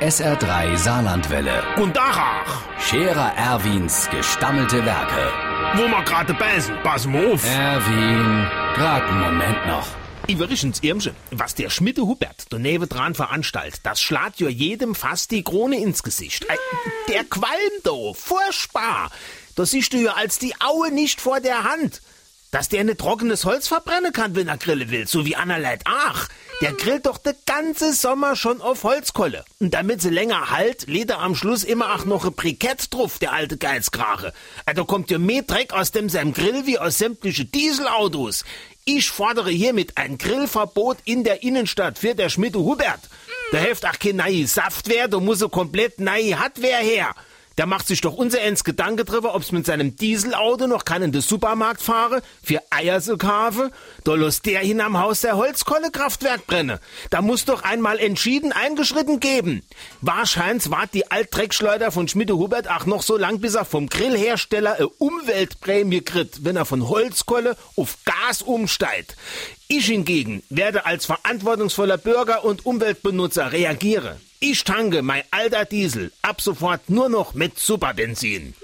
SR3 Saarlandwelle. Und Dachach, Scherer Erwins gestammelte Werke. wo wir gerade beißen, pass mal auf. Erwin, grad einen Moment noch. Übrigens, Irmsche, was der Schmiede Hubert daneben dran veranstaltet, das schlagt ja jedem fast die Krone ins Gesicht. Äh, Der Qualm da, furchtbar. Da siehst du ja als die Aue nicht vor der Hand. Dass der nicht trockenes Holz verbrennen kann, wenn er grillen will, so wie Anna Leit. Ach, der grillt doch den ganze Sommer schon auf Holzkolle. Und damit sie länger halt, lädt er am Schluss immer auch noch ein Brikett drauf, der alte Geizkrache. Da kommt ja mehr Dreck aus dem seinem Grill wie aus sämtliche Dieselautos. Ich fordere hiermit ein Grillverbot in der Innenstadt für der Schmiede Hubert. Da hilft auch kein neue Saftwehr, da muss so komplett neue Hardware her. Der macht sich doch unser Ends Gedanke drüber, ob's mit seinem Dieselauto noch kann in den Supermarkt fahre, für Eier zu kaufen. Da los der hin am Haus der Holzkollekraftwerk brenne. Da muss doch einmal entschieden eingeschritten geben. Wahrscheinlich wart die Altdreckschleuder von Schmiede Hubert auch noch so lang, bis er vom Grillhersteller eine Umweltprämie kriegt, wenn er von Holzkolle auf Gas umsteigt. Ich hingegen werde als verantwortungsvoller Bürger und Umweltbenutzer reagieren. Ich tanke mein alter Diesel ab sofort nur noch mit Superbenzin.